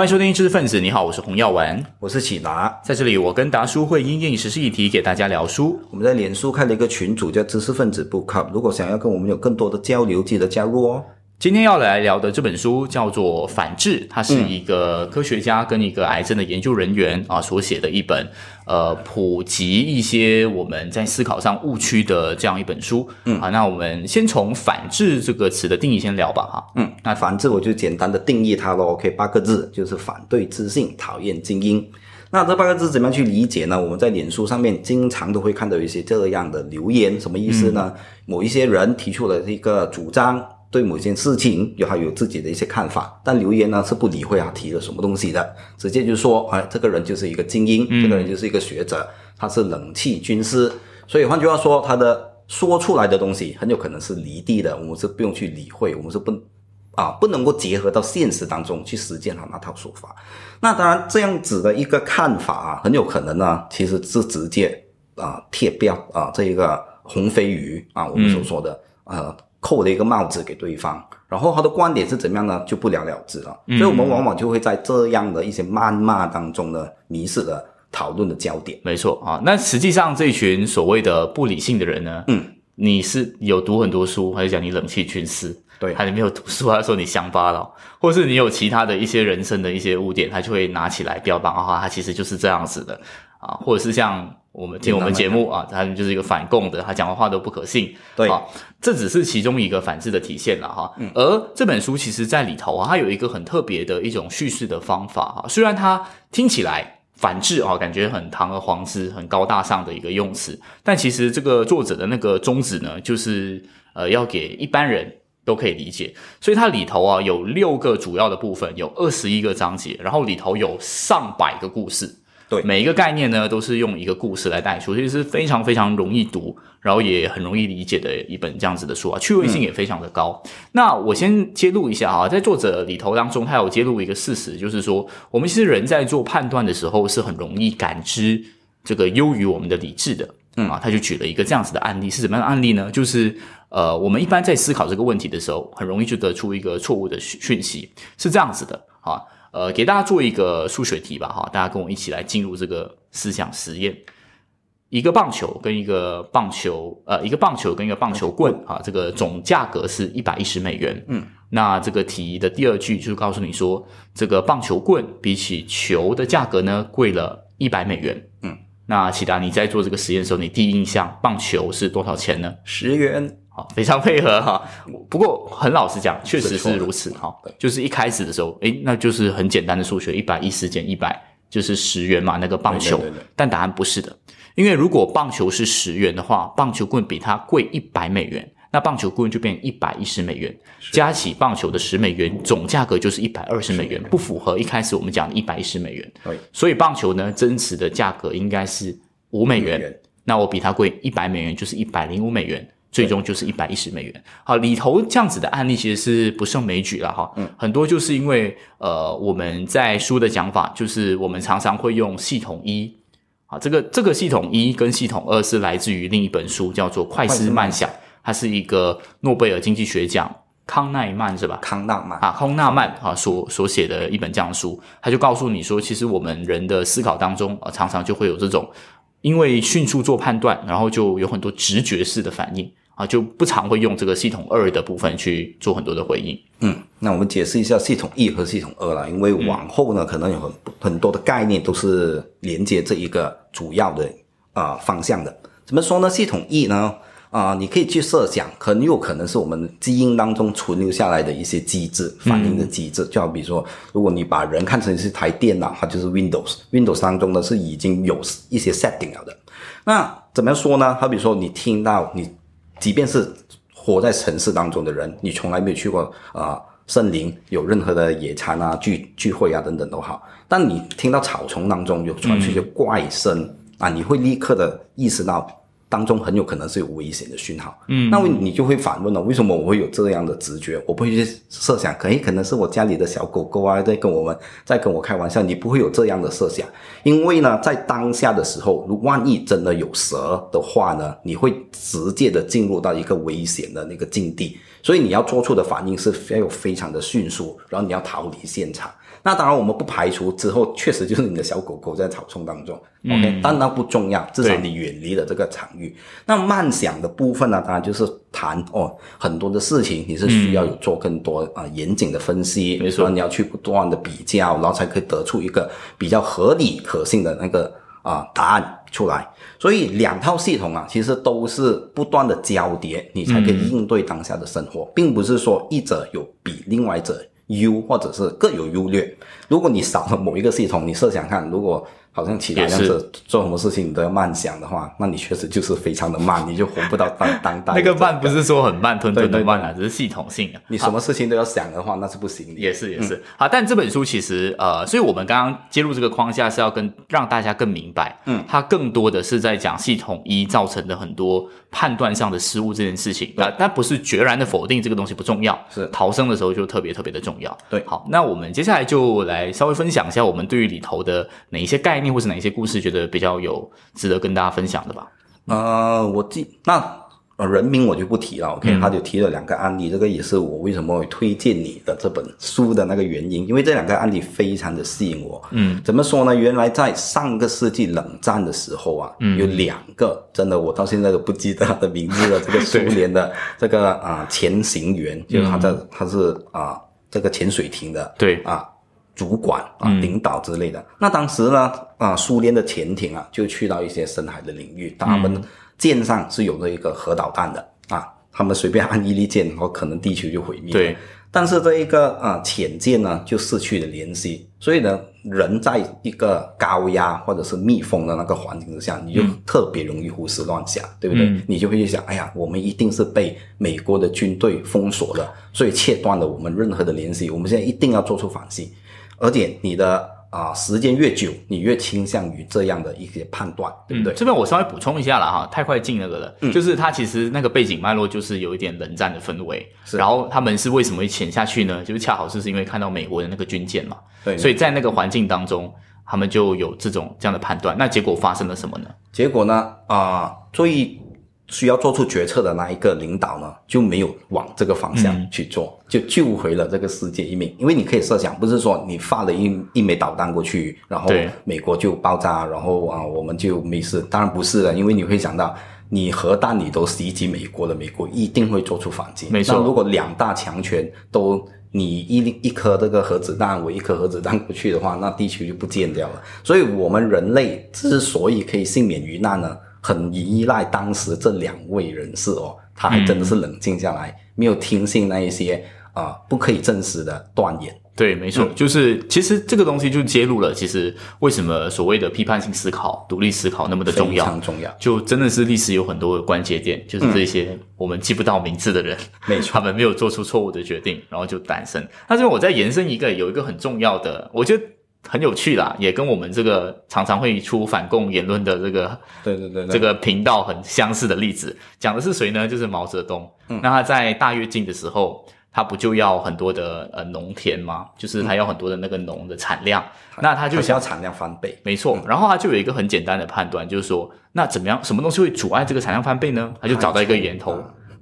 欢迎收听知识分子，你好，我是洪耀文，我是启达，在这里我跟达叔会因应时事议题给大家聊书。我们在脸书开了一个群组叫知识分子 Book Club，如果想要跟我们有更多的交流，记得加入哦。今天要来聊的这本书叫做《反制》，它是一个科学家跟一个癌症的研究人员啊所写的一本，呃，普及一些我们在思考上误区的这样一本书。嗯，啊，那我们先从“反制”这个词的定义先聊吧，哈。嗯，那“反制”我就简单的定义它喽。OK，八个字就是反对自信，讨厌精英。那这八个字怎么样去理解呢？我们在脸书上面经常都会看到一些这样的留言，什么意思呢？某一些人提出了一个主张。对某件事情有他有自己的一些看法，但留言呢是不理会他提了什么东西的，直接就说，哎，这个人就是一个精英，这个人就是一个学者，他是冷气军师，所以换句话说，他的说出来的东西很有可能是离地的，我们是不用去理会，我们是不啊不能够结合到现实当中去实践他那套说法。那当然，这样子的一个看法啊，很有可能呢，其实是直接啊贴标啊这一个红飞鱼啊，我们所说的呃。扣了一个帽子给对方，然后他的观点是怎么样呢？就不了了之了。所以，我们往往就会在这样的一些谩骂当中呢，迷失了讨论的焦点。没错啊，那实际上这群所谓的不理性的人呢，嗯，你是有读很多书，还是讲你冷气军师？对，还是没有读书，他说你乡巴佬，或是你有其他的一些人生的一些污点，他就会拿起来标榜啊，他其实就是这样子的啊，或者是像。我们听我们节目啊，他就是一个反共的，他讲的话都不可信。对，这只是其中一个反制的体现了哈。而这本书其实在里头啊，它有一个很特别的一种叙事的方法啊。虽然它听起来反制啊，感觉很堂而皇之、很高大上的一个用词，但其实这个作者的那个宗旨呢，就是呃要给一般人都可以理解。所以它里头啊有六个主要的部分，有二十一个章节，然后里头有上百个故事。对每一个概念呢，都是用一个故事来带出，其实是非常非常容易读，然后也很容易理解的一本这样子的书啊，趣味性也非常的高。那我先揭露一下啊，在作者里头当中，他有揭露一个事实，就是说，我们其实人在做判断的时候，是很容易感知这个优于我们的理智的。嗯啊，他就举了一个这样子的案例，是什么样的案例呢？就是呃，我们一般在思考这个问题的时候，很容易就得出一个错误的讯讯息，是这样子的啊。呃，给大家做一个数学题吧，哈，大家跟我一起来进入这个思想实验。一个棒球跟一个棒球，呃，一个棒球跟一个棒球棍，啊，这个总价格是一百一十美元。嗯，那这个题的第二句就是告诉你说，这个棒球棍比起球的价格呢，贵了一百美元。嗯，那启达，你在做这个实验的时候，你第一印象，棒球是多少钱呢？十元。非常配合哈，不过很老实讲，确实是如此哈。就是一开始的时候，诶，那就是很简单的数学，一百一十减一百就是十元嘛，那个棒球。但答案不是的，因为如果棒球是十元的话，棒球棍比它贵一百美元，那棒球棍就变一百一十美元，加起棒球的十美元，总价格就是一百二十美元，不符合一开始我们讲的一百一十美元。所以棒球呢，真实的价格应该是五美元，那我比它贵一百美元，就是一百零五美元。最终就是一百一十美元。好，里头这样子的案例其实是不胜枚举了哈。嗯，很多就是因为呃，我们在书的讲法，就是我们常常会用系统一。啊，这个这个系统一跟系统二是来自于另一本书，叫做《快思慢想》，它是一个诺贝尔经济学奖康奈曼是吧？康纳曼啊，康纳曼啊所所写的一本这样的书，他就告诉你说，其实我们人的思考当中啊，常常就会有这种因为迅速做判断，然后就有很多直觉式的反应。啊，就不常会用这个系统二的部分去做很多的回应。嗯，那我们解释一下系统一和系统二了，因为往后呢，可能有很很多的概念都是连接这一个主要的啊方向的。怎么说呢？系统一呢，啊，你可以去设想，很有可能是我们基因当中存留下来的一些机制，反应的机制。就好比说，如果你把人看成是台电脑，它就是 Windows，Windows 当中呢是已经有一些 setting 了的。那怎么样说呢？好比说，你听到你。即便是活在城市当中的人，你从来没有去过啊森林，有任何的野餐啊聚聚会啊等等都好，但你听到草丛当中有传出一些怪声啊，你会立刻的意识到当中很有可能是有危险的讯号。嗯，那你就会反问了，为什么我会有这样的直觉？我不会去设想，可以可能是我家里的小狗狗啊，在跟我们在跟我开玩笑。你不会有这样的设想，因为呢，在当下的时候，如万一真的有蛇的话呢，你会直接的进入到一个危险的那个境地，所以你要做出的反应是要非常的迅速，然后你要逃离现场。那当然，我们不排除之后确实就是你的小狗狗在草丛当中，OK，但那不重要，至少你远离了这个场域。那慢想的部分呢，当然就是谈哦，很多的事情你是需要有做更多啊严谨的分析，没错，你要去不断的比较，然后才可以得出一个比较合理可信的那个啊答案出来。所以两套系统啊，其实都是不断的交叠，你才可以应对当下的生活，并不是说一者有比另外者。优或者是各有优劣。如果你少了某一个系统，你设想看，如果好像其他样子做什么事情你都要慢想的话，那你确实就是非常的慢，你就活不到当当代。那个慢不是说很慢吞吞的慢啊，只是系统性的。你什么事情都要想的话，那是不行的。也是也是。好，但这本书其实呃，所以我们刚刚接入这个框架是要跟让大家更明白，嗯，它更多的是在讲系统一造成的很多判断上的失误这件事情啊，但不是决然的否定这个东西不重要，是逃生的时候就特别特别的重要。对，好，那我们接下来就来稍微分享一下我们对于里头的哪一些概念或是哪一些故事。觉得比较有值得跟大家分享的吧？呃，我记那呃人名我就不提了，OK，他就提了两个案例，这个也是我为什么会推荐你的这本书的那个原因，因为这两个案例非常的吸引我。嗯，怎么说呢？原来在上个世纪冷战的时候啊，有两个真的我到现在都不记得他的名字了这个苏联的 这个啊潜行员，就是他在他是啊这个潜水艇的对啊。主管啊，领导之类的。那当时呢，啊，苏联的潜艇啊，就去到一些深海的领域，他们舰上是有这一个核导弹的啊，他们随便按一粒键，然后可能地球就毁灭。对。但是这一个啊潜舰呢，就失去了联系，所以呢，人在一个高压或者是密封的那个环境之下，你就特别容易胡思乱想，对不对？你就会去想，哎呀，我们一定是被美国的军队封锁了，所以切断了我们任何的联系。我们现在一定要做出反击。而且你的啊时间越久，你越倾向于这样的一些判断，对不对？这边我稍微补充一下了哈，太快进那个了，就是它其实那个背景脉络就是有一点冷战的氛围，然后他们是为什么会潜下去呢？就是恰好是是因为看到美国的那个军舰嘛，对，所以在那个环境当中，他们就有这种这样的判断。那结果发生了什么呢？结果呢啊，最需要做出决策的那一个领导呢，就没有往这个方向去做，就救回了这个世界一命。因为你可以设想，不是说你发了一一枚导弹过去，然后美国就爆炸，然后啊我们就没事。当然不是的，因为你会想到，你核弹你都袭击美国了，美国一定会做出反击。没错，如果两大强权都你一一颗这个核子弹，我一颗核子弹过去的话，那地球就不见掉了。所以我们人类之所以可以幸免于难呢？很依赖当时这两位人士哦，他还真的是冷静下来，没有听信那一些啊不可以证实的断言。对，没错，就是其实这个东西就揭露了，其实为什么所谓的批判性思考、独立思考那么的重要，非常重要。就真的是历史有很多的关节点，就是这些我们记不到名字的人，没错，他们没有做出错误的决定，然后就诞生。那这边我再延伸一个，有一个很重要的，我觉得。很有趣啦，也跟我们这个常常会出反共言论的这个对对对这个频道很相似的例子，讲的是谁呢？就是毛泽东。那他在大跃进的时候，他不就要很多的呃农田吗？就是他要很多的那个农的产量，那他就想要产量翻倍，没错。然后他就有一个很简单的判断，就是说，那怎么样？什么东西会阻碍这个产量翻倍呢？他就找到一个源头。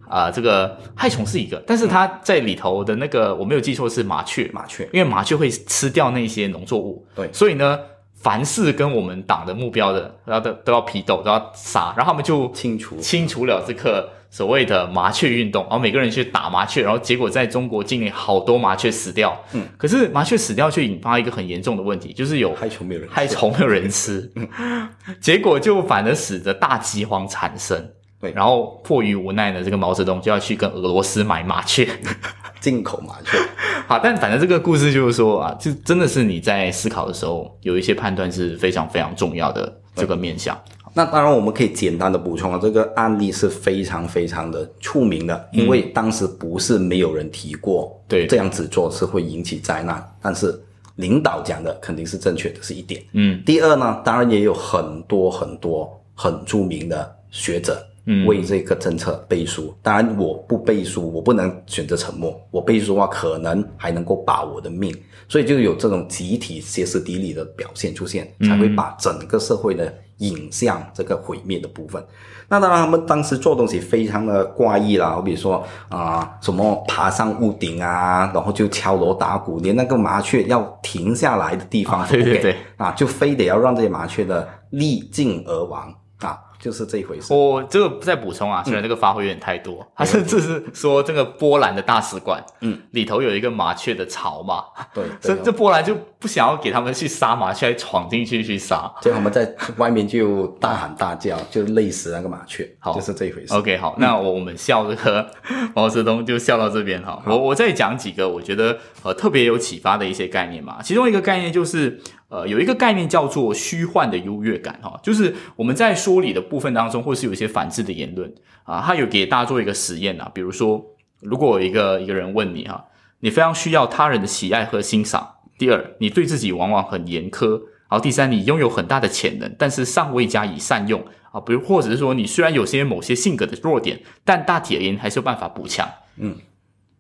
啊，这个害虫是一个，但是它在里头的那个我没有记错是麻雀，麻雀，因为麻雀会吃掉那些农作物，对，所以呢，凡是跟我们党的目标的，然后都都要批斗，都要杀，然后他们就清除清除了这个所谓的麻雀运动，然后每个人去打麻雀，然后结果在中国境内好多麻雀死掉，嗯，可是麻雀死掉却引发一个很严重的问题，就是有害虫没有人害虫没有人吃，结果就反而使得大饥荒产生。对，然后迫于无奈呢，这个毛泽东就要去跟俄罗斯买麻雀，进口麻雀。好，但反正这个故事就是说啊，就真的是你在思考的时候，有一些判断是非常非常重要的这个面向。那当然，我们可以简单的补充啊，这个案例是非常非常的出名的，因为当时不是没有人提过，对，这样子做是会引起灾难。但是领导讲的肯定是正确的，是一点。嗯，第二呢，当然也有很多很多很著名的。学者嗯为这个政策背书。当然，我不背书，我不能选择沉默。我背书的话，可能还能够保我的命。所以就有这种集体歇斯底里的表现出现，才会把整个社会的引向这个毁灭的部分。那当然，他们当时做东西非常的怪异啦，好比说啊、什么爬上屋顶啊，然后就敲锣打鼓，连那个麻雀要停下来的地方啊都不给对对对啊，就非得要让这些麻雀的力尽而亡啊，就是这一回事。我这个再补充啊，虽然这个发挥有点太多，他甚至是说这个波兰的大使馆，嗯，里头有一个麻雀的巢嘛，对，这这波兰就不想要给他们去杀麻雀，还闯进去去杀。就他们在外面就大喊大叫，就累死那个麻雀，好就是这一回事。OK，好，那我我们笑这个 毛泽东就笑到这边哈。我我再讲几个我觉得呃特别有启发的一些概念嘛。其中一个概念就是呃有一个概念叫做虚幻的优越感哈，就是我们在说理的部分当中，或是有一些反制的言论啊，他有给大家做一个实验啊，比如说如果有一个一个人问你哈，你非常需要他人的喜爱和欣赏。第二，你对自己往往很严苛。然后第三，你拥有很大的潜能，但是尚未加以善用啊，比如或者是说你虽然有些某些性格的弱点，但大体而言还是有办法补强。嗯，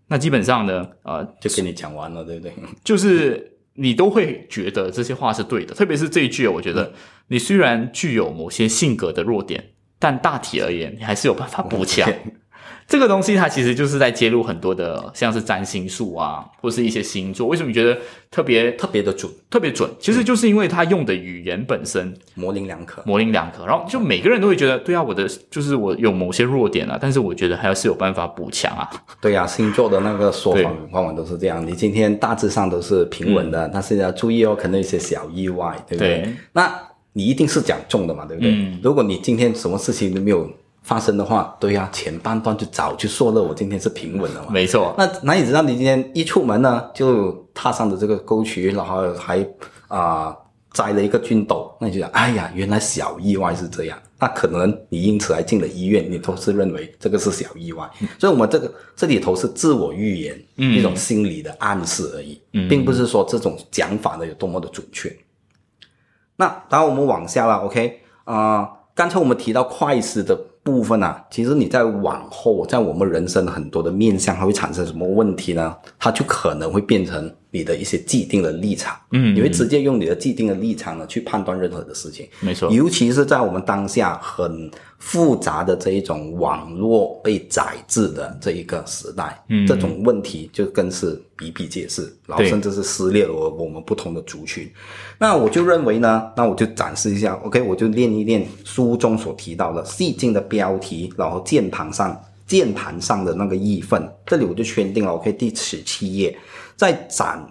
那基本上呢，呃，就跟你讲完了，对不对？就是你都会觉得这些话是对的，特别是这一句，我觉得你虽然具有某些性格的弱点，但大体而言你还是有办法补强。这个东西它其实就是在揭露很多的，像是占星术啊，或是一些星座。为什么你觉得特别特别的准，特别准？其实就是因为它用的语言本身模棱两可。模棱两可，然后就每个人都会觉得，对啊，我的就是我有某些弱点啊，但是我觉得还是有办法补强啊。对啊、星座的那个说对法往往都是这样。你今天大致上都是平稳的，但是要注意哦，可能有一些小意外，对不对？对那你一定是讲中的嘛，对不对？嗯如果你今天什么事情都没有发生的话，对呀、前半段就早就说了，我今天是平稳的嘛。没错，那哪里知道你今天一出门呢，就踏上了这个沟渠，然后还啊、摘了一个菌斗，那你就想，哎呀，原来小意外是这样。那可能你因此还进了医院，你都是认为这个是小意外。所以，我们这个这里头是自我预言，嗯一种心理的暗示而已，嗯并不是说这种讲法呢有多么的准确。那当然我们往下了，OK 啊、刚才我们提到快思的部分呢，其实你在往后，在我们人生很多的面向，它会产生什么问题呢？它就可能会变成你的一些既定的立场，嗯你会直接用你的既定的立场呢去判断任何的事情，没错，尤其是在我们当下很复杂的这一种网络被宰制的这一个时代，嗯。这种问题就更是比比皆是，然后甚至是撕裂了我我们不同的族群。那我就认为呢，那我就展示一下，OK，我就练一练书中所提到的细进的标题，然后键盘上键盘上的那个义愤，这里我就圈定了，OK，第十七页，在展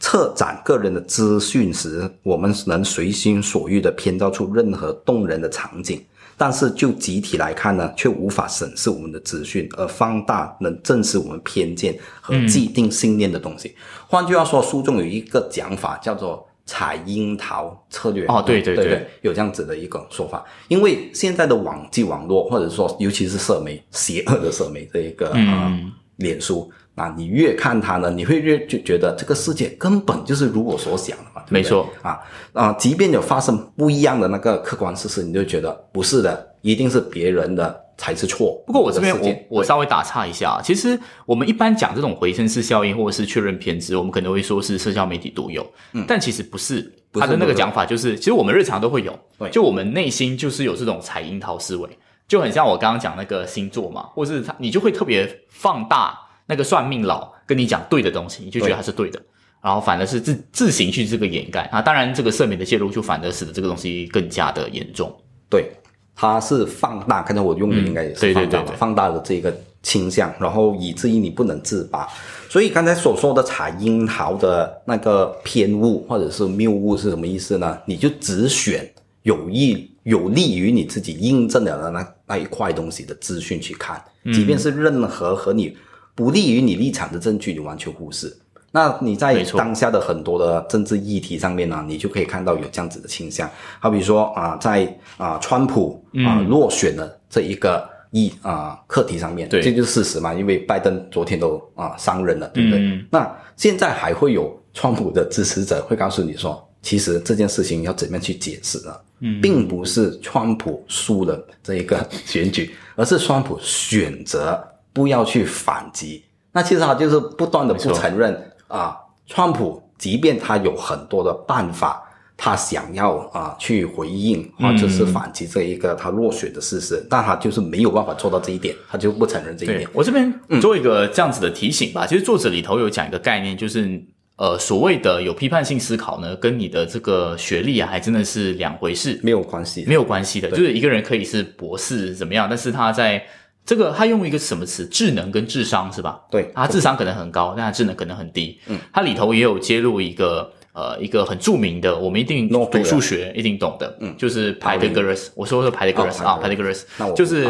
策展个人的资讯时，我们能随心所欲地编造出任何动人的场景，但是就集体来看呢，却无法审视我们的资讯，而放大能证实我们偏见和既定信念的东西。换句话说，书中有一个讲法叫做。采樱桃策略哦对对对对有这样子的一个说法，因为现在的网际网络，或者说尤其是社媒，邪恶的社媒这一个啊、嗯呃脸书，啊，你越看它呢，你会越就觉得这个世界根本就是如我所想的嘛，对对没错啊啊，即便有发生不一样的那个客观事实，你就觉得不是的，一定是别人的才是错。不过我这边我我稍微打岔一下啊，其实我们一般讲这种回声式效应或者是确认偏执，我们可能会说是社交媒体独有，但其实不是。嗯不是他的那个讲法就是，其实我们日常都会有对，就我们内心就是有这种采樱桃思维，就很像我刚刚讲那个星座嘛，或是他你就会特别放大那个算命佬跟你讲对的东西，你就觉得对它是对的。然后反而是自自行去这个掩盖啊，当然这个社媒的介入就反而使得这个东西更加的严重。对，它是放大，刚才我用的应该也是放大嘛，对对放大的这个倾向，然后以至于你不能自拔。所以刚才所说的采樱桃的那个偏误或者是谬误是什么意思呢？你就只选有益有利于你自己印证了的那那一块东西的资讯去看，嗯即便是任何和你不利于你立场的证据，你完全忽视。那你在当下的很多的政治议题上面呢，你就可以看到有这样子的倾向。好比说啊、在啊、川普啊、嗯落选的这一个议啊、课题上面，对这就是事实嘛，因为拜登昨天都啊、上任了，对不对？嗯那现在还会有川普的支持者会告诉你说，其实这件事情要怎么样去解释呢？嗯，并不是川普输了这一个选举，而是川普选择不要去反击。那其实他就是不断的不承认啊，川普即便他有很多的办法，他想要啊去回应或者是反击这一个他落选的事实，但他就是没有办法做到这一点，他就不承认这一点。我这边做一个这样子的提醒吧。其实作者里头有讲一个概念，就是呃所谓的有批判性思考呢，跟你的这个学历啊，还真的是两回事，没有关系，没有关系的。就是一个人可以是博士怎么样，但是他在这个他用一个什么词，智能跟智商是吧？对，他智商可能很高，但他智能可能很低。嗯，他里头也有揭露一个。呃，一个很著名的，我们一定读数学一定懂的，嗯，就是 Pythagoras。我说说 Pythagoras 啊，Pythagoras，就是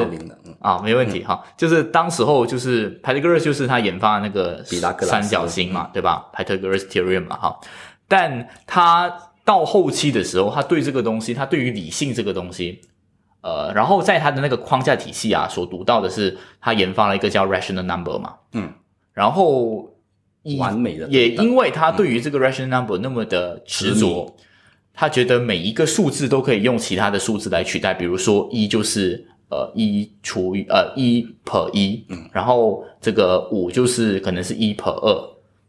啊，没问题哈。就是当时候就是 Pythagoras 就是他研发那个三角形嘛，对吧？Pythagoras theorem 嘛，哈。但他到后期的时候，他对这个东西，他对于理性这个东西，呃，然后在他的那个框架体系啊，所读到的是他研发了一个叫 rational number 嘛，嗯，然后。完美的，也因为他对于这个 rational number 那么的执着，他觉得每一个数字都可以用其他的数字来取代，比如说一就是呃一除以呃一 per 一，嗯，然后这个五就是可能是一 per 二，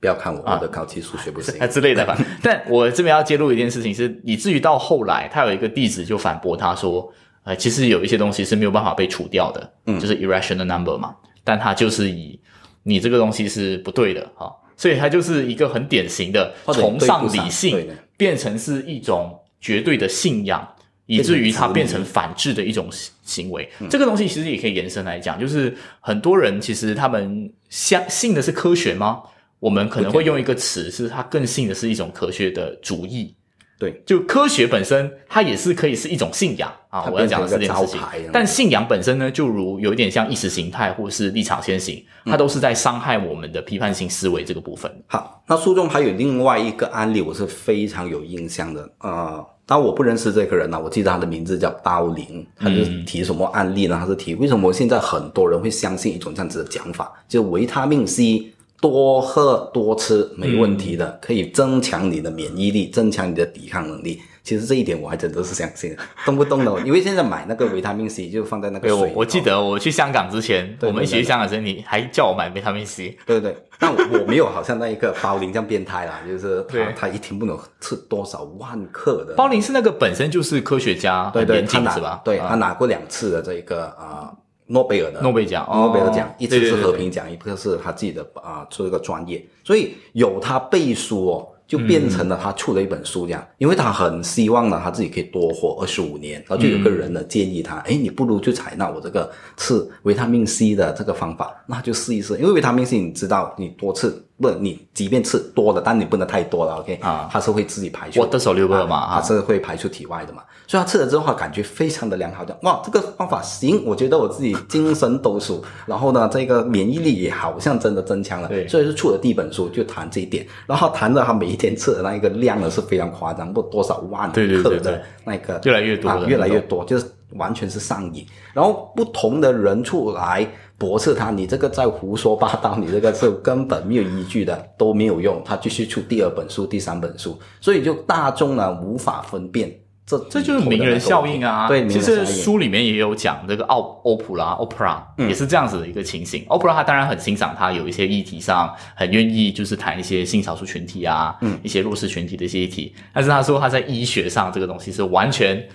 不要看我我的高级数学不行啊 之类的吧。但我这边要揭露一件事情是，以至于到后来，他有一个弟子就反驳他说，呃，其实有一些东西是没有办法被除掉的，嗯，就是 irrational number 嘛，但它就是以你这个东西是不对的哈。所以它就是一个很典型的崇尚理性，变成是一种绝对的信仰，以至于它变成反制的一种行为。这个东西其实也可以延伸来讲，就是很多人其实他们相信的是科学吗？我们可能会用一个词，是他更信的是一种科学的主义。对，就科学本身，它也是可以是一种信仰啊。我要讲的是这件事情。但信仰本身呢，就如有一点像意识形态或是立场先行，它都是在伤害我们的批判性思维这个部分。好，那书中还有另外一个案例，我是非常有印象的。呃，当我不认识这个人呢，我记得他的名字叫刀林，他是提什么案例呢？他是提为什么现在很多人会相信一种这样子的讲法，就维他命 C。多喝多吃没问题的，可以增强你的免疫力，增强你的抵抗能力。其实这一点我还真的是相信，动不动的，因为现在买那个维他命 C 就放在那个水。我记得我去香港之前，我们一起去香港时，你还叫我买维他命 C。对对对，但我没有好像那一个包林这样变态啦，就是他他一天不能吃多少万克的。包林是那个本身就是科学家，对对，他是吧？对他拿过两次的这个啊。诺贝尔的诺贝尔奖，诺贝尔奖，一次是和平奖，一个是他自己的啊，做一个专业，所以有他背书哦。就变成了他出了一本书这样，因为他很希望呢，他自己可以多活二十五年，然后就有个人呢建议他，哎，你不如就采纳我这个吃维他命 C 的这个方法，那就试一试，因为维他命 C 你知道，你多吃不，你即便吃多了，但你不能太多了，OK？啊，它是会自己排出，我的手六个嘛，它是会排出体外的嘛，所以他吃了之后感觉非常的良好，的哇，这个方法行，我觉得我自己精神抖擞，然后呢，这个免疫力也好像真的增强了，对，所以是出了第一本书就谈这一点，然后谈到他每一天吃的那一个量呢是非常夸张，不多少万克的那个越来越多，越来越多，就是完全是上瘾。然后不同的人出来驳斥他，你这个在胡说八道，你这个是根本没有依据的，都没有用。他继续出第二本书、第三本书，所以就大众呢无法分辨。这这就是名人效应啊！对，其实书里面也有讲这个奥欧普拉 （Oprah） 也是这样子的一个情形。Oprah 他当然很欣赏他有一些议题上很愿意就是谈一些性少数群体啊，嗯，一些弱势群体的一些议题。但是他说他在医学上这个东西是完全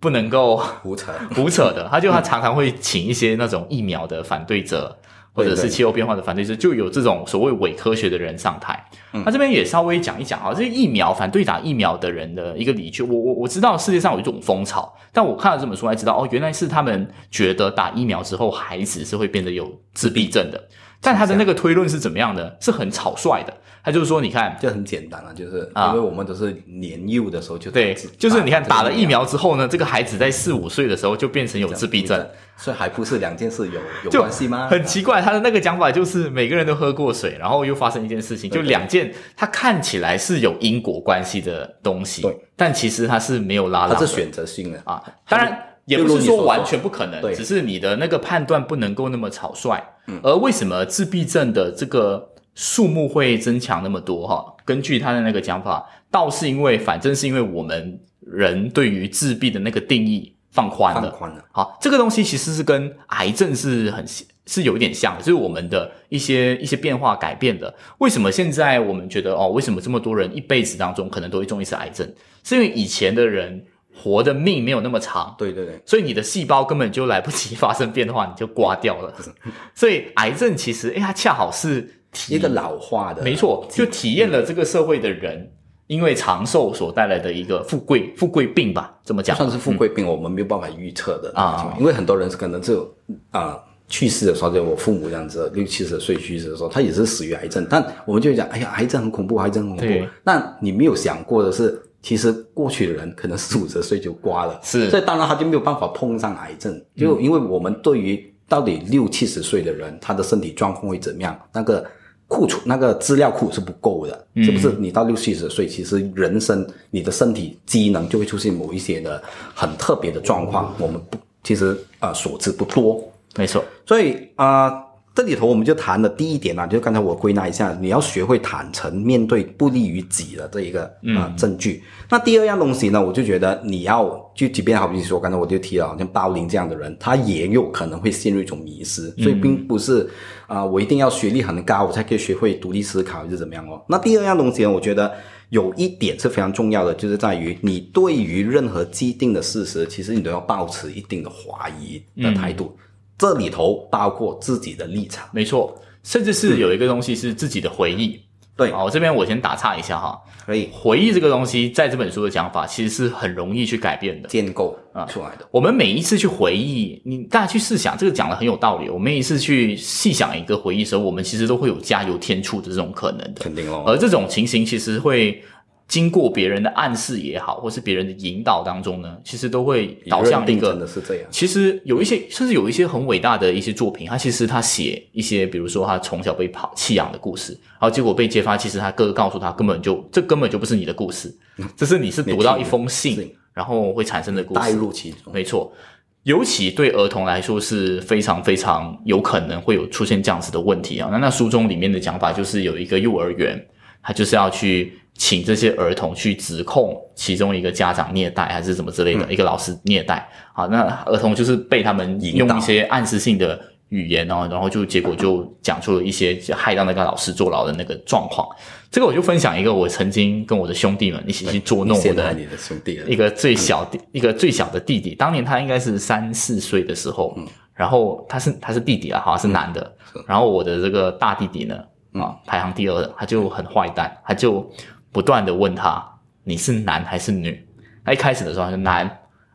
不能够胡扯 胡扯的。他就他常常会请一些那种疫苗的反对者。或者是气候变化的反对者，就有这种所谓伪科学的人上台。那这边也稍微讲一讲啊，这疫苗反对打疫苗的人的一个理据。我我我知道世界上有一种风潮，但我看了这本书才知道，哦，原来是他们觉得打疫苗之后孩子是会变得有自闭症的。但他的那个推论是怎么样的？是很草率的。他就是说，你看，就很简单了，就是因为我们都是年幼的时候就对，就是你看打了疫苗之后呢，这个孩子在四五岁的时候就变成有自闭症，所以还不是两件事有有关系吗？很奇怪，他的那个讲法就是每个人都喝过水，然后又发生一件事情，就两件，他看起来是有因果关系的东西，对，但其实他是没有拉，他是选择性的啊，当然。也不是说完全不可能，只是你的那个判断不能够那么草率。而为什么自闭症的这个数目会增强那么多哈？根据他的那个讲法，倒是因为反正是因为我们人对于自闭的那个定义放宽了。放宽了，好，这个东西其实是跟癌症是很是有一点像的，就是我们的一些一些变化改变的。为什么现在我们觉得哦，为什么这么多人一辈子当中可能都会中一次癌症？是因为以前的人活的命没有那么长，对对对，所以你的细胞根本就来不及发生变化，你就挂掉了。所以癌症其实，哎，它恰好是体一个老化的，没错，就体验了这个社会的人因为长寿所带来的一个富贵富贵病吧，这么讲。算是富贵病，我们没有办法预测的啊。因为很多人是可能是啊、去世的时候，就我父母这样子，六七十岁去世的时候，他也是死于癌症，但我们就讲，哎呀，癌症很恐怖，癌症很恐怖。那你没有想过的是，其实过去的人可能四五十岁就挂了，是。所以当然他就没有办法碰上癌症，就因为我们对于到底六七十岁的人，他的身体状况会怎么样，那个。库存那个资料库是不够的，是不是？你到六七十岁，其实人生你的身体机能就会出现某一些的很特别的状况，我们不其实啊、呃所知不多，没错，所以啊、呃这里头我们就谈的第一点啊，就刚才我归纳一下，你要学会坦诚面对不利于己的这一个啊、呃证据。那第二样东西呢，我就觉得你要就即便好比说刚才我就提了，好像包林这样的人，他也有可能会陷入一种迷失，所以并不是啊、我一定要学历很高，我才可以学会独立思考，还是怎么样哦。那第二样东西呢，我觉得。有一点是非常重要的，就是在于你对于任何既定的事实，其实你都要保持一定的怀疑的态度。这里头包括自己的立场。没错，甚至是有一个东西是自己的回忆。对，好，我这边我先打岔一下哈，可以回忆这个东西，在这本书的讲法其实是很容易去改变的。建构啊出来的。我们每一次去回忆，你大家去试想，这个讲的很有道理。我们每一次去细想一个回忆的时候，我们其实都会有加油添醋的这种可能的。肯定哦，而这种情形其实会经过别人的暗示也好，或是别人的引导当中呢，其实都会导向一个。的是这样。其实有一些，甚至有一些很伟大的一些作品，他其实他写一些，比如说他从小被抛弃养的故事，然后结果被揭发，其实他哥哥告诉他根本就这根本就不是你的故事，这是你是读到一封信信，然后会产生的故事。带入其中，没错，尤其对儿童来说是非常非常有可能会有出现这样子的问题啊。那那书中里面的讲法就是有一个幼儿园，他就是要去请这些儿童去指控其中一个家长虐待还是什么之类的，一个老师虐待。好，那儿童就是被他们引用一些暗示性的。语言哦，然后就结果就讲出了一些害到那个老师坐牢的那个状况。这个我就分享一个我曾经跟我的兄弟们一起去捉弄我的一个最小弟，一个最小的弟弟，当年他应该是三四岁的时候，然后他是他是弟弟啊，好像是男的，然后我的这个大弟弟呢，啊，排行第二的，他就很坏蛋，他就不断的问他你是男还是女？他一开始的时候他说男，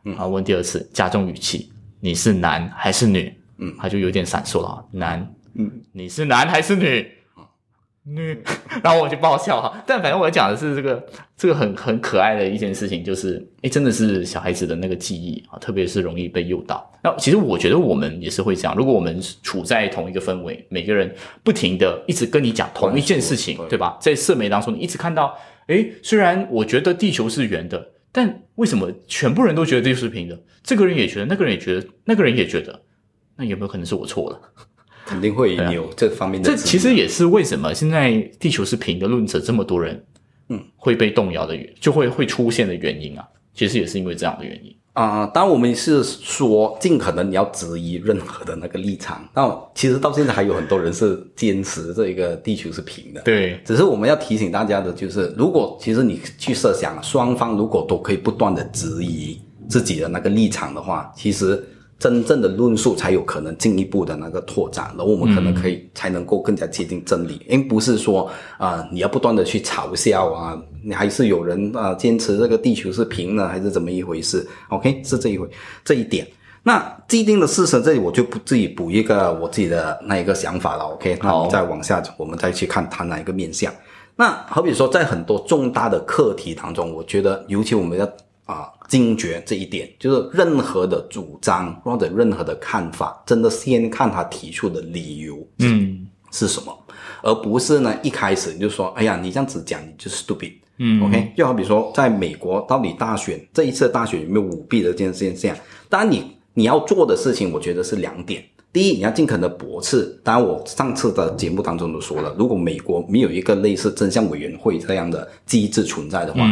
然后问第二次，加重语气，你是男还是女？嗯，他就有点闪烁了，男，嗯，你是男还是女？女，然后我就爆笑哈。但反正我讲的是这个这个很很可爱的一件事情，就是诶，真的是小孩子的那个记忆啊，特别是容易被诱导。那其实我觉得我们也是会这样，如果我们处在同一个氛围，每个人不停的一直跟你讲同一件事情，对对吧？在社媒当中，你一直看到，诶，虽然我觉得地球是圆的，但为什么全部人都觉得地球是平的？这个人也觉得，那个人也觉得，那个人也觉得，那有没有可能是我错了？肯定会有这方面的。这其实也是为什么现在地球是平的论者这么多人，嗯，会被动摇的原，就会会出现的原因啊。其实也是因为这样的原因。啊、当我们是说尽可能你要质疑任何的那个立场，但其实到现在还有很多人是坚持这个地球是平的。对，只是我们要提醒大家的就是，如果其实你去设想，双方如果都可以不断的质疑自己的那个立场的话，其实真正的论述才有可能进一步的那个拓展，然后我们可能可以、才能够更加接近真理，而不是说啊、你要不断的去嘲笑啊，你还是有人啊、坚持这个地球是平的，还是怎么一回事？OK，是这一回这一点。那既定的事实，这里我就不自己补一个我自己的那一个想法了。OK，那再往下，我们再去看它哪一个面向。那好比说，在很多重大的课题当中，我觉得尤其我们要啊惊觉这一点，就是任何的主张或者任何的看法，真的先看他提出的理由嗯是什么，而不是呢一开始你就说，哎呀，你这样子讲你就是 stupid。嗯 OK，就好比说，在美国到底大选这一次大选有没有舞弊的这件现象？当然你你要做的事情，我觉得是两点。第一，你要尽可能驳斥。当然，我上次的节目当中都说了，如果美国没有一个类似真相委员会这样的机制存在的话，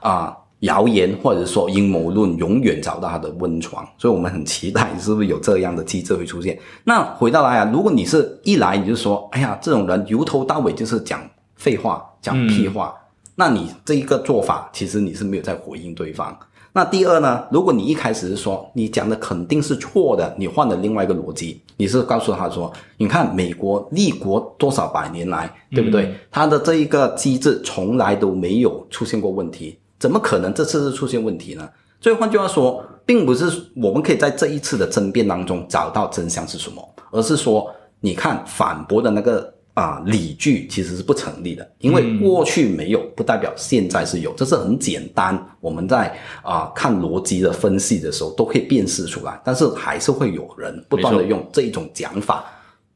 啊、谣言或者说阴谋论永远找到它的温床。所以我们很期待是不是有这样的机制会出现。那回到来啊，如果你是一来你就说，哎呀，这种人由头到尾就是讲废话、讲屁话，那你这一个做法，其实你是没有在回应对方。那第二呢？如果你一开始是说你讲的肯定是错的，你换了另外一个逻辑，你是告诉他说，你看美国立国多少百年来，对不对？他的这一个机制从来都没有出现过问题，怎么可能这次是出现问题呢？所以换句话说，并不是我们可以在这一次的争辩当中找到真相是什么，而是说，你看反驳的那个啊理据其实是不成立的，因为过去没有，不代表现在是有，这是很简单。我们在啊看逻辑的分析的时候都可以辨识出来，但是还是会有人不断的用这一种讲法，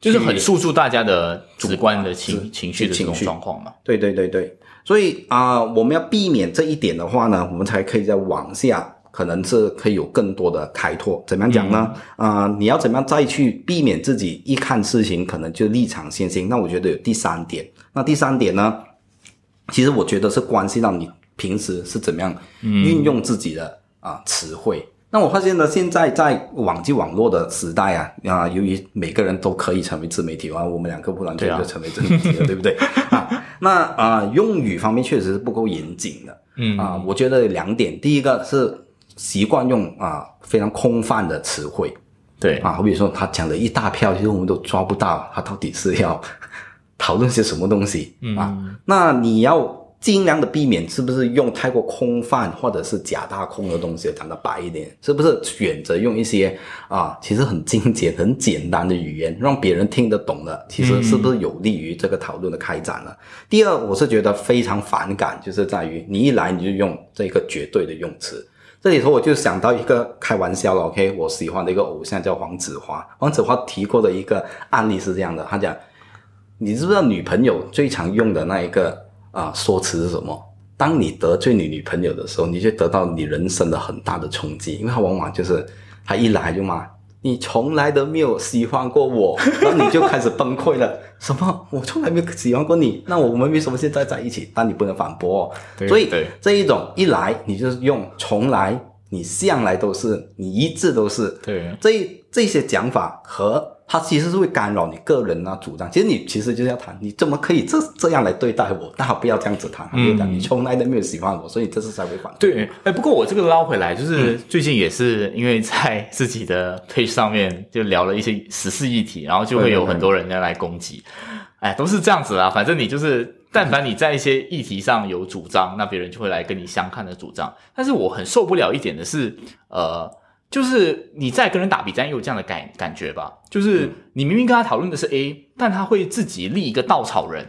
就是很诉诸大家的主观的情情绪的这种情绪状况嘛。对对对对，所以啊、我们要避免这一点的话呢，我们才可以再往下，可能是可以有更多的开拓。怎么样讲呢？啊、你要怎么样再去避免自己一看事情可能就立场先行？那我觉得有第三点。那第三点呢，其实我觉得是关系到你平时是怎么样运用自己的啊、词汇。那我发现呢，现在在网际网络的时代啊，啊，由于每个人都可以成为自媒体啊，我们两个不然就对啊就成为自媒体了，对不对？啊，那啊、用语方面确实是不够严谨的。嗯啊，我觉得两点，第一个是习惯用啊非常空泛的词汇对，啊，好比说他讲了一大票，其实我们都抓不到他到底是要 讨论些什么东西啊。那你要尽量的避免是不是用太过空泛或者是假大空的东西，讲的白一点，是不是选择用一些啊其实很精简、很简单的语言，让别人听得懂的，其实是不是有利于这个讨论的开展呢？第二，我是觉得非常反感，就是在于你一来你就用这个绝对的用词。这里头我就想到一个开玩笑了，OK，我喜欢的一个偶像叫黄子华，黄子华提过的一个案例是这样的，他讲，你知不知道女朋友最常用的那一个啊、说辞是什么？当你得罪你女朋友的时候，你就得到你人生的很大的冲击，因为他往往就是他一来就骂你从来都没有喜欢过我，然后你就开始崩溃了。什么？我从来没有喜欢过你，那我们为什么现在在一起？但你不能反驳、哦，对所以这一种一来你就是用从来，你向来都是，你一直都是，对这一这些讲法和它其实是会干扰你个人啊主张。其实你其实就是要谈，你怎么可以这这样来对待我？那不要这样子谈，不要讲、你从来都没有喜欢我，所以这次才会反对。对，哎，不过我这个捞回来，就是嗯最近也是因为在自己的 page 上面就聊了一些时事议题，然后就会有很多人要来攻击，哎，都是这样子啦。反正你就是，但凡你在一些议题上有主张，那别人就会来跟你相看的主张。但是我很受不了一点的是，呃，就是你在跟人打比战，也有这样的感感觉吧？就是你明明跟他讨论的是 A，但他会自己立一个稻草人，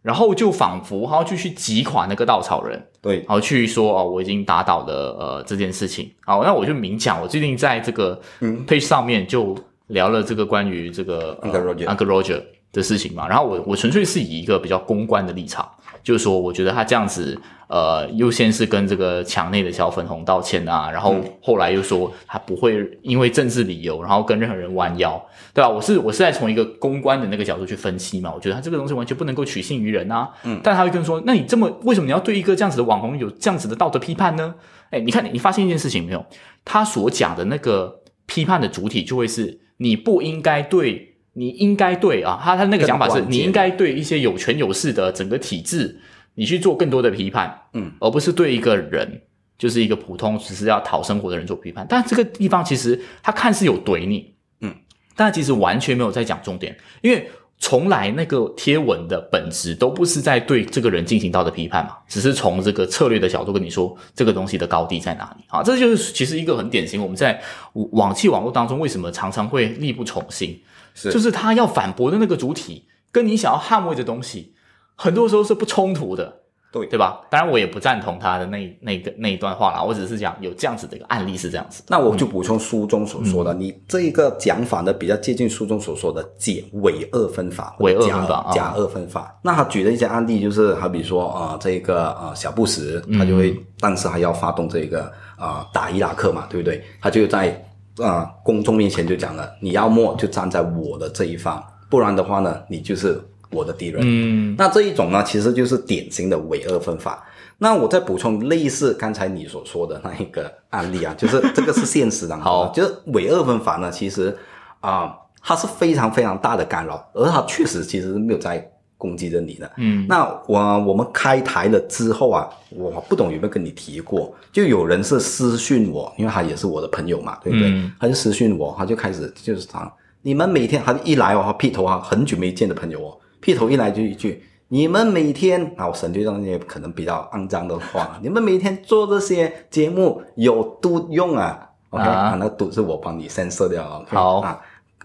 然后就仿佛他要去去击垮那个稻草人。对，然后去说哦，我已经打倒了呃这件事情。好，那我就明讲，我最近在这个 page 上面就聊了这个关于这个、呃、Uncle Roger Uncle Roger 的事情嘛。然后我我纯粹是以一个比较公关的立场，就是说我觉得他这样子呃，优先是跟这个墙内的小粉红道歉啊，然后后来又说他不会因为政治理由，然后跟任何人弯腰，对吧？我是我是在从一个公关的那个角度去分析嘛，我觉得他这个东西完全不能够取信于人啊。嗯，但他会跟你说，那你这么为什么你要对一个这样子的网红有这样子的道德批判呢？哎，你看你发现一件事情没有？他所讲的那个批判的主体就会是你不应该对，你应该对啊，他他那个讲法是你应该对一些有权有势的整个体制，你去做更多的批判，嗯，而不是对一个人。就是一个普通只是要讨生活的人做批判，但这个地方其实他看似有怼你，嗯，但其实完全没有在讲重点，因为从来那个贴文的本质都不是在对这个人进行到的批判嘛，只是从这个策略的角度跟你说这个东西的高低在哪里。啊，这就是其实一个很典型我们在网际网络当中为什么常常会力不从心，是就是他要反驳的那个主体跟你想要捍卫的东西，很多时候是不冲突的。对对吧？当然，我也不赞同他的那那个那一段话啦。我只是讲有这样子的一个案例是这样子。那我就补充书中所说嗯的，你这个讲法呢，比较接近书中所说的解伪二分法，伪二分法啊假二分法。那他举的一些案例，就是好比说呃，这个呃小布什，他就会，嗯但是还要发动这个呃打伊拉克嘛，对不对？他就在啊、公众面前就讲了，你要么就站在我的这一方，不然的话呢，你就是我的敌人。嗯那这一种呢，其实就是典型的伪二分法。那我再补充类似刚才你所说的那一个案例啊，就是这个是现实当中的，好就是伪二分法呢，其实啊、它是非常非常大的干扰，而它确实其实是没有在攻击着你的。嗯那我我们开台了之后啊，我不懂有没有跟你提过，就有人是私讯我，因为他也是我的朋友嘛，对不对？嗯他就私讯我，他就开始就是他，你们每天他一来哦，他劈头啊，很久没见的朋友哦，劈头一来就一句。你们每天啊，我省略掉那些可能比较肮脏的话。你们每天做这些节目有毒用啊？OK 啊啊，那都是我帮你 censor 掉了。OK？好啊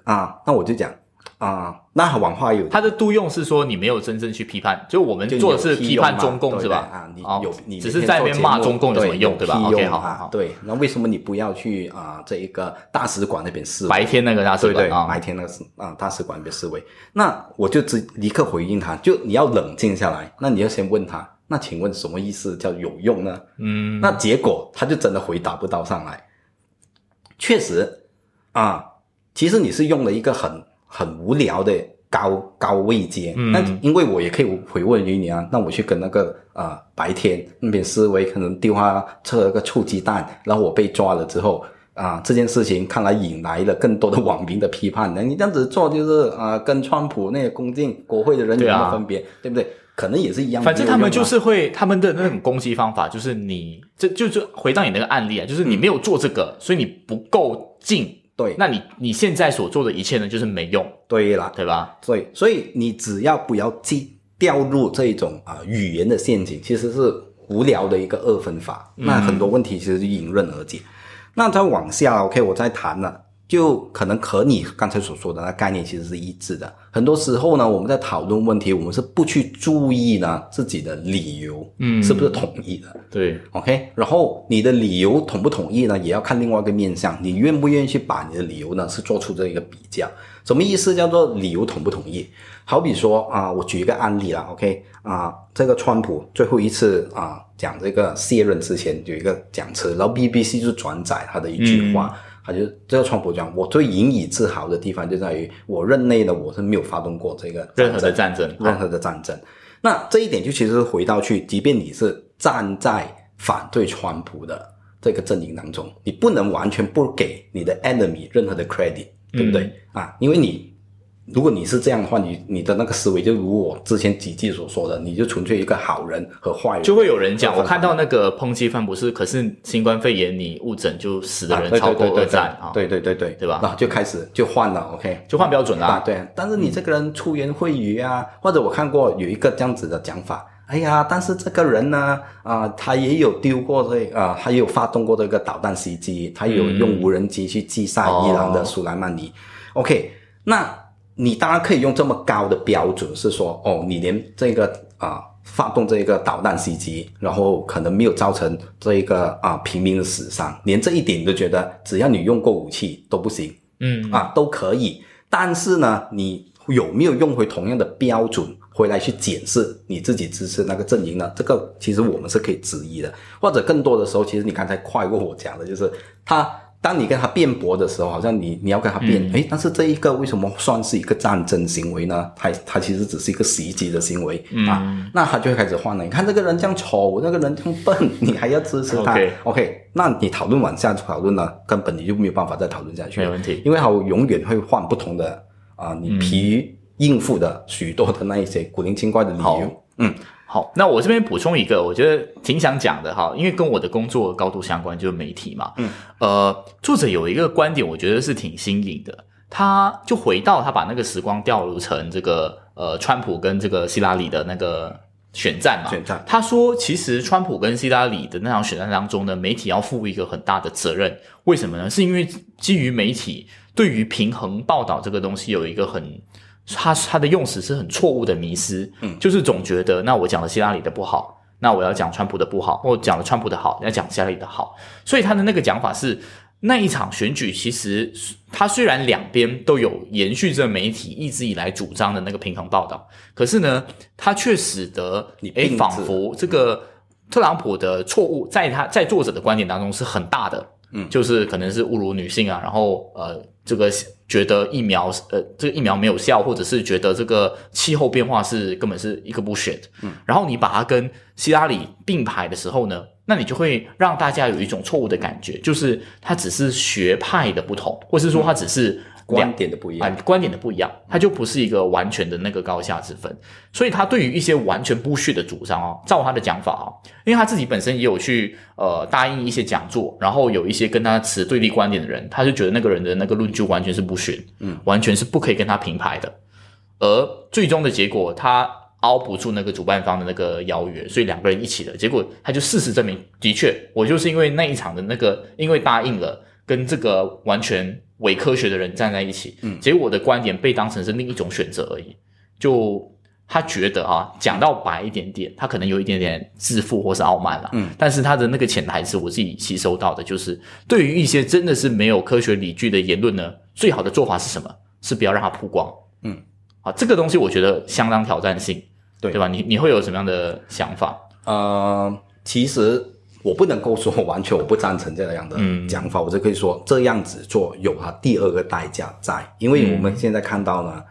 啊，那我就讲啊，那往化有他的度用是说你没有真正去批判，就我们做的是批判中共是吧？啊，你哦有你只是在那边骂中共有什么用，对吧？OK，好。对，那为什么你不要去啊、这一个大使馆那边示威？白天那个大使对对，馆啊，白天那个啊大使馆那边示威，那我就直立刻回应他，就你要冷静下来，那你要先问他，那请问什么意思叫有用呢？嗯，那结果他就真的回答不到上来。确实啊，其实你是用了一个很很无聊的高高位阶，嗯那因为我也可以回问于你啊，那我去跟那个啊白天那边思维，可能丢下测了个臭鸡蛋，然后我被抓了之后。啊，这件事情看来引来了更多的网民的批判。那你这样子做，就是啊，跟川普那些攻进国会的人有什么分别？对不对？可能也是一样。反正他们就是会他们的那种攻击方法，就是你这就就回到你那个案例啊，就是你没有做这个，所以你不够近。对那你你现在所做的一切呢，就是没用，对啦，对吧？对，所以你只要不要进掉入这种啊、语言的陷阱，其实是无聊的一个二分法。那很多问题其实就迎刃而解。那再往下，OK，我再谈了。就可能和你刚才所说的那概念其实是一致的。很多时候呢，我们在讨论问题，我们是不去注意呢自己的理由，嗯是不是统一的？对，OK，然后你的理由统不统一呢，也要看另外一个面向，你愿不愿意去把你的理由呢是做出这一个比较。什么意思叫做理由统不统一？好比说啊、我举一个案例啦，OK 啊、这个川普最后一次啊、讲这个卸任之前有一个讲词，然后 BBC 就转载他的一句话。他就这个川普讲，我最引以自豪的地方就在于我任内的，我是没有发动过这个任何的战争战争，任何的战争。那这一点就其实是回到去，即便你是站在反对川普的这个阵营当中，你不能完全不给你的 enemy 任何的 credit，对不对、啊？因为你如果你是这样的话，你你的那个思维就如我之前几季所说的，你就纯粹一个好人和坏人，就会有人讲，我看到那个抨击范博士，可是新冠肺炎你误诊就死的人超过二战啊，对对对对，对。吧？然后就开始就换了，OK，就换标准啊，对，但是你这个人出言秽语啊，或者我看过有一个这样子的讲法，哎呀，但是这个人呢，啊、他也有丢过这啊、他也有发动过这个导弹袭击，他有用无人机去击杀伊朗的苏莱曼尼。OK，那你当然可以用这么高的标准，是说，哦，你连这个啊、发动这个导弹袭击，然后可能没有造成这一个啊、平民的死伤，连这一点你都觉得，只要你用过武器都不行。嗯，啊，都可以。但是呢，你有没有用回同样的标准回来去检视你自己支持那个阵营呢？这个其实我们是可以质疑的，或者更多的时候，其实你刚才快过我讲的，就是他。当你跟他辩驳的时候，好像你你要跟他辩，诶，但是这一个为什么算是一个战争行为呢？他他其实只是一个袭击的行为、啊，那他就会开始换了。你看这个人这样丑，那个人这样笨，你还要支持他 OK OK，那你讨论往下讨论呢，根本你就没有办法再讨论下去。没问题因为他永远会换不同的啊、你疲于应付的许多的那一些古灵精怪的理由。嗯，好，那我这边补充一个，我觉得挺想讲的哈，因为跟我的工作高度相关，就是媒体嘛。嗯，呃，作者有一个观点，我觉得是挺新颖的。他就回到他把那个时光调入成这个呃，川普跟这个希拉里的那个选战嘛。选战他说，其实川普跟希拉里的那场选战当中呢，媒体要负一个很大的责任。为什么呢？是因为基于媒体对于平衡报道这个东西有一个很。他他的用词是很错误的迷失，嗯，就是总觉得那我讲了希拉里的不好，那我要讲川普的不好，或讲了川普的好，要讲希拉里的好，所以他的那个讲法是那一场选举其实他虽然两边都有延续着媒体一直以来主张的那个平衡报道，可是呢，他却使得诶你并置仿佛这个特朗普的错误在他在作者的观点当中是很大的，嗯，就是可能是侮辱女性啊，然后呃，这个觉得疫苗呃这个疫苗没有效，或者是觉得这个气候变化是根本是一个 bullshit，嗯，然后你把它跟希拉里并排的时候呢，那你就会让大家有一种错误的感觉，就是它只是学派的不同，或是说它只是。观点的不一样，观点的不一样，它就不是一个完全的那个高下之分。所以他对于一些完全不屑的主张哦，照他的讲法哦，因为他自己本身也有去呃答应一些讲座，然后有一些跟他持对立观点的人，他就觉得那个人的那个论据完全是不逊，嗯，完全是不可以跟他平排的。而最终的结果，他熬不住那个主办方的那个邀约，所以两个人一起的结果，他就事实证明，的确，我就是因为那一场的那个，因为答应了跟这个完全。伪科学的人站在一起，嗯，结果我的观点被当成是另一种选择而已。就他觉得啊，讲到白一点点，他可能有一点点自负或是傲慢了，嗯，但是他的那个潜台词，我自己吸收到的就是，对于一些真的是没有科学理据的言论呢，最好的做法是什么？是不要让它曝光，嗯，好，这个东西我觉得相当挑战性，对对吧？你你会有什么样的想法？呃，其实。我不能够说完全我不赞成这样的讲法，我就可以说这样子做有它第二个代价在，因为我们现在看到呢，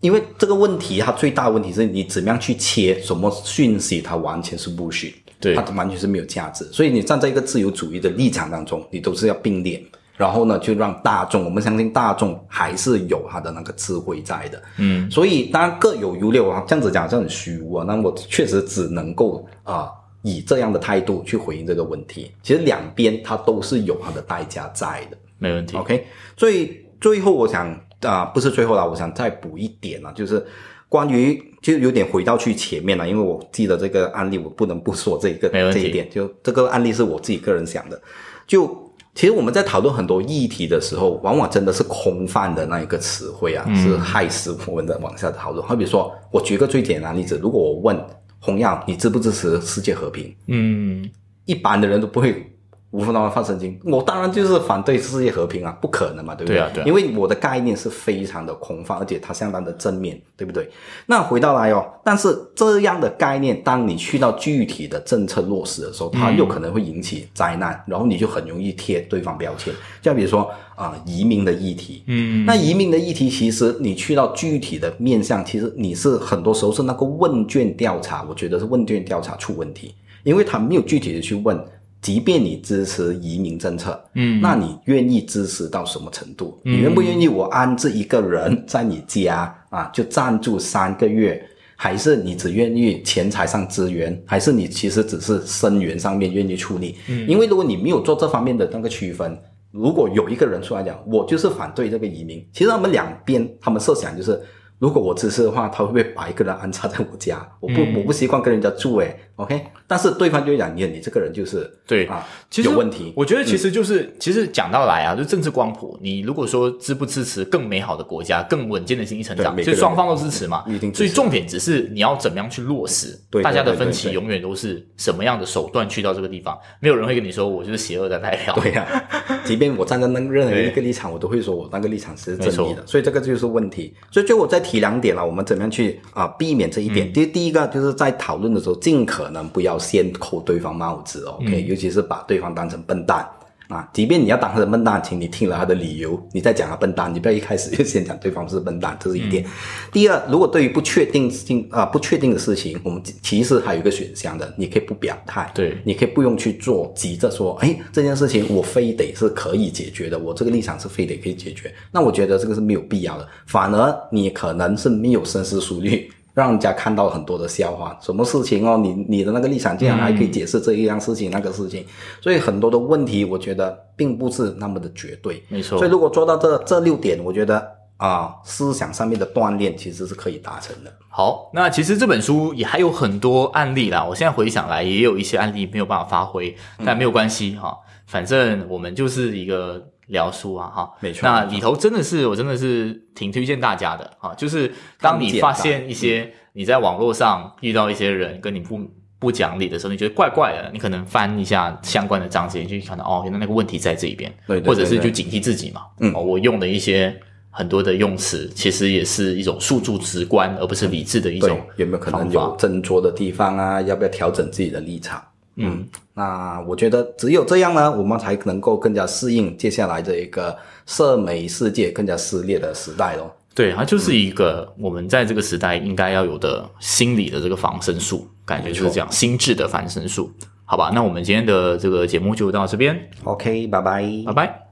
因为这个问题它最大的问题是你怎么样去切什么讯息，它完全是不许，对，它完全是没有价值。所以你站在一个自由主义的立场当中，你都是要并列，然后呢，就让大众，我们相信大众还是有他的那个智慧在的，嗯，所以当然各有优劣啊，这样子讲是很虚无啊，那我确实只能够啊。以这样的态度去回应这个问题，其实两边它都是有它的代价在的，没问题。OK，所以最后我想啊，不是最后啦，我想再补一点啊，就是关于就有点回到去前面了，因为我记得这个案例，我不能不说这个这一点，就这个案例是我自己个人想的。就其实我们在讨论很多议题的时候，往往真的是空泛的那一个词汇啊，是害死我们的往下讨论。好比说，我举个最简单例子，如果我问。洪耀，你支不支持世界和平？嗯，一般的人都不会。无缝的放神经，我当然就是反对世界和平啊，不可能嘛，对不对？对啊，对。因为我的概念是非常的空泛，而且它相当的正面，对不对？那回到来哦，但是这样的概念，当你去到具体的政策落实的时候，它又可能会引起灾难，然后你就很容易贴对方标签。就比如说啊，移民的议题，嗯，那移民的议题，其实你去到具体的面向，其实你是很多时候是那个问卷调查，我觉得是问卷调查出问题，因为他没有具体的去问。即便你支持移民政策，嗯，那你愿意支持到什么程度？你愿不愿意我安置一个人在你家啊，就暂住三个月？还是你只愿意钱财上支援？还是你其实只是生源上面愿意处理？嗯，因为如果你没有做这方面的那个区分，如果有一个人出来讲，我就是反对这个移民，其实他们两边他们设想就是。如果我支持的话，他会不会把一个人安插在我家？我不，我不习惯跟人家住诶 OK，但是对方就讲你，你这个人就是对啊，其实有问题。我觉得其实就是，其实讲到来啊，就政治光谱。你如果说支不支持更美好的国家、更稳健的经济成长，所以双方都支持嘛。所以重点只是你要怎么样去落实。对大家的分歧永远都是什么样的手段去到这个地方？没有人会跟你说我就是邪恶的代表。对呀，即便我站在那任何一个立场，我都会说我那个立场是正义的。所以这个就是问题。所以最后我再。提两点了，我们怎么样去啊避免这一点？第第一个就是在讨论的时候，尽可能不要先扣对方帽子，OK，尤其是把对方当成笨蛋。啊，即便你要当他的笨蛋，请你听了他的理由，你再讲他笨蛋，你不要一开始就先讲对方是笨蛋，这是一点。第二，如果对于不确定性啊不确定的事情，我们其实还有一个选项的，你可以不表态，对，你可以不用去做，急着说，哎，这件事情我非得是可以解决的，我这个立场是非得可以解决，那我觉得这个是没有必要的，反而你可能是没有深思熟虑。让人家看到很多的笑话，什么事情哦？你你的那个立场竟然还可以解释这一样事情那个事情，所以很多的问题，我觉得并不是那么的绝对。没错。所以如果做到这这六点，我觉得啊，思想上面的锻炼其实是可以达成的。好，那其实这本书也还有很多案例啦。我现在回想来，也有一些案例没有办法发挥，但没有关系哈。反正我们就是一个。聊书啊，哈，没错。那里头真的是，我真的是挺推荐大家的啊。就是当你发现一些你在网络上遇到一些人跟你不不讲理的时候，你觉得怪怪的，你可能翻一下相关的章节，就看到哦，原来那个问题在这一边，对，或者是就警惕自己嘛。嗯，我用的一些很多的用词，其实也是一种诉诸直观，而不是理智的一种。有没有可能有斟酌的地方啊？要不要调整自己的立场？嗯，那我觉得只有这样呢，我们才能够更加适应接下来这一个社媒世界更加撕裂的时代咯。对，它就是一个我们在这个时代应该要有的心理的这个防身术，感觉就是这样，心智的防身术。好吧，那我们今天的这个节目就到这边，OK，拜拜。拜拜。